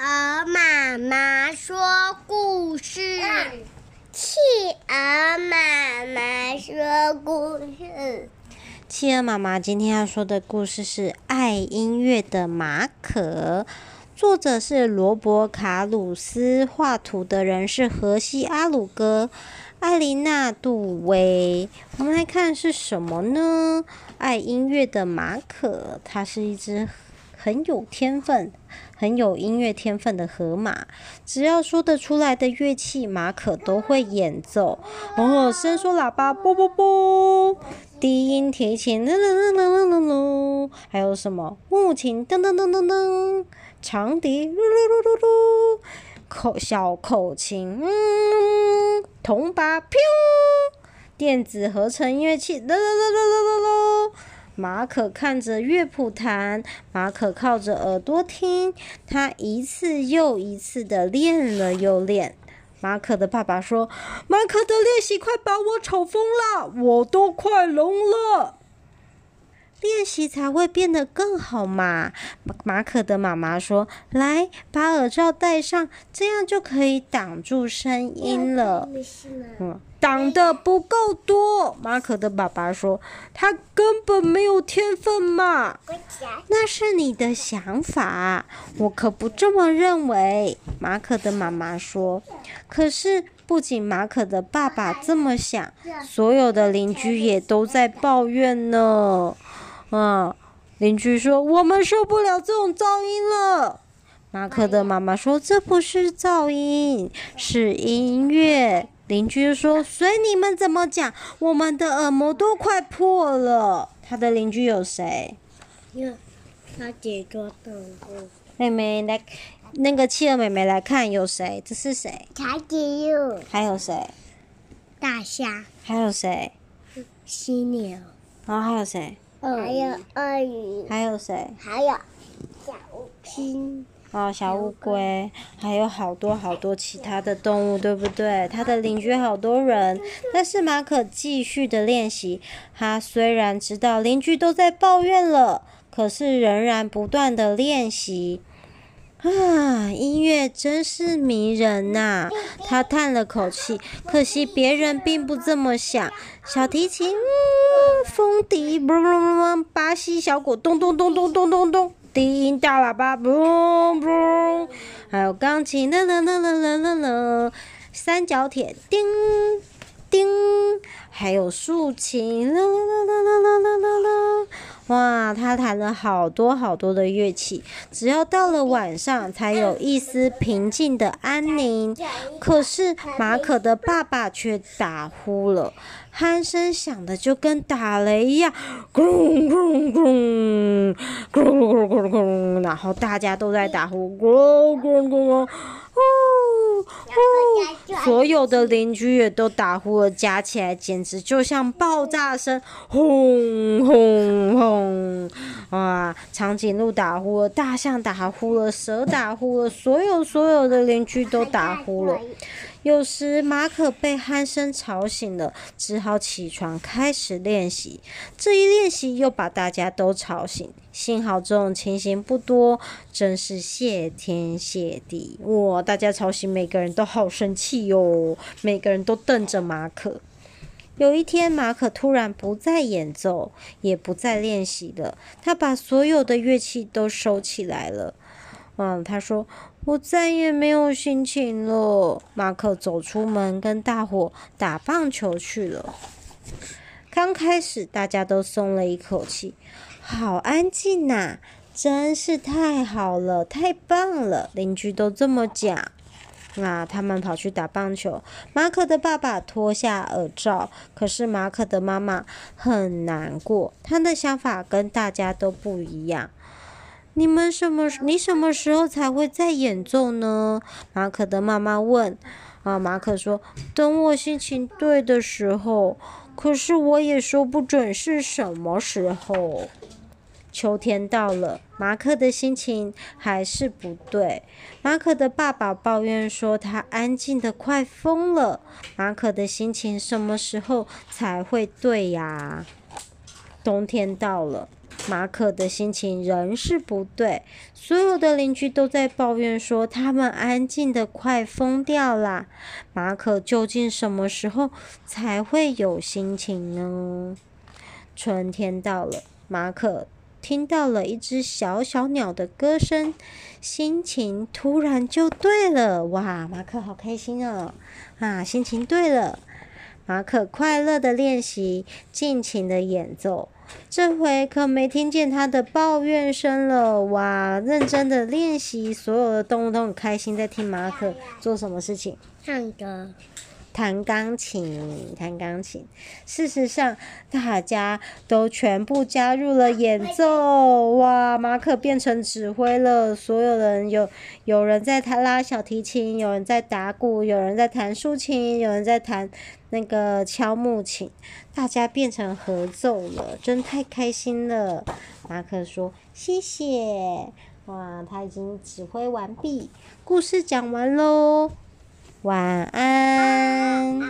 鹅妈妈说故事。企鹅妈妈说故事。企鹅妈妈今天要说的故事是《爱音乐的马可》，作者是罗伯·卡鲁斯，画图的人是荷西·阿鲁戈。艾琳娜·杜威，我们来看是什么呢？爱音乐的马可，它是一只很有天分、很有音乐天分的河马。只要说得出来的乐器，马可都会演奏。哦，伸缩喇叭，啵啵啵；低音提琴，啷啷啷啷啷啷啷。还有什么？木琴，噔噔噔噔噔；长笛，噜噜噜噜噜；口小口琴，嗯。铜鈸，砰！电子合成乐器，噔噔噔噔噔噔！马可看着乐谱弹，马可靠着耳朵听，他一次又一次的练了又练。马可的爸爸说：“马可的练习快把我吵疯了，我都快聋了。”练习才会变得更好嘛。马可的妈妈说：“来，把耳罩戴上，这样就可以挡住声音了。”嗯，挡的不够多。马可的爸爸说：“他根本没有天分嘛。”那是你的想法，我可不这么认为。马可的妈妈说：“可是，不仅马可的爸爸这么想，所有的邻居也都在抱怨呢。”啊！邻居说：“我们受不了这种噪音了。”马克的妈妈说：“这不是噪音，是音乐。”邻居说：“随你们怎么讲，我们的耳膜都快破了。”他的邻居有谁？有他姐做动物。妹妹来，那个企鹅妹妹来看，有谁？这是谁？长颈鹿。还有谁？大象。还有谁？犀牛。然后还有谁？还有鳄鱼，还有谁？还有小乌龟。哦，小乌龟，还有好多好多其他的动物，对不对？他的邻居好多人，但是马可继续的练习。他虽然知道邻居都在抱怨了，可是仍然不断的练习。啊，音乐真是迷人呐、他叹了口气，可惜别人并不这么想。小提琴，嗯，风笛，嘣嘣嘣，巴西小鼓，咚咚咚咚咚咚咚，低音大喇叭，嘣嘣，还有钢琴，啦啦啦啦啦啦啦，三角铁，叮叮，还有竖琴，啦啦啦啦啦啦啦啦。哇，他弹了好多好多的乐器，只要到了晚上，才有一丝平静的安宁。可是马可的爸爸却打呼了，鼾声响的就跟打雷一样，咕隆咕隆咕隆，咕隆咕隆咕隆咕隆，然后大家都在打呼，咕隆咕隆咕隆。呼呼，所有的邻居也都打呼了，加起来简直就像爆炸声，轰轰轰！长颈鹿打呼了，大象打呼了，蛇打呼了，所有所有的邻居都打呼了。有时马可被鼾声吵醒了，只好起床开始练习。这一练习又把大家都吵醒。幸好这种情形不多，真是谢天谢地！哇，大家吵醒每个人都好生气哟，每个人都瞪着马可。有一天，马可突然不再演奏，也不再练习了，他把所有的乐器都收起来了。嗯，他说。我再也没有心情了。马可走出门，跟大伙打棒球去了。刚开始，大家都松了一口气，好安静呐，真是太好了，太棒了。邻居都这么讲。那他们跑去打棒球。马可的爸爸脱下耳罩，可是马可的妈妈很难过，她的想法跟大家都不一样。你们什么？你什么时候才会再演奏呢？马可的妈妈问。啊，马可说：“等我心情对的时候。”可是我也说不准是什么时候。秋天到了，马可的心情还是不对。马可的爸爸抱怨说：“他安静得快疯了。”马可的心情什么时候才会对呀？冬天到了。马可的心情仍是不对。所有的邻居都在抱怨说，他们安静得快疯掉啦。马可究竟什么时候才会有心情呢？春天到了，马可听到了一只小小鸟的歌声，心情突然就对了。哇，马可好开心哦！啊，心情对了。马可快乐的练习，尽情的演奏。这回可没听见他的抱怨声了。哇，认真的练习，所有的动物都很开心，在听马可做什么事情？唱歌。弹钢琴，弹钢琴。事实上，大家都全部加入了演奏。哇，马可变成指挥了。所有人有有人在弹拉小提琴，有人在打鼓，有人在弹竖琴，有人在弹那个敲木琴。大家变成合奏了，真太开心了。马可说：“谢谢。”哇，他已经指挥完毕，故事讲完喽。晚安。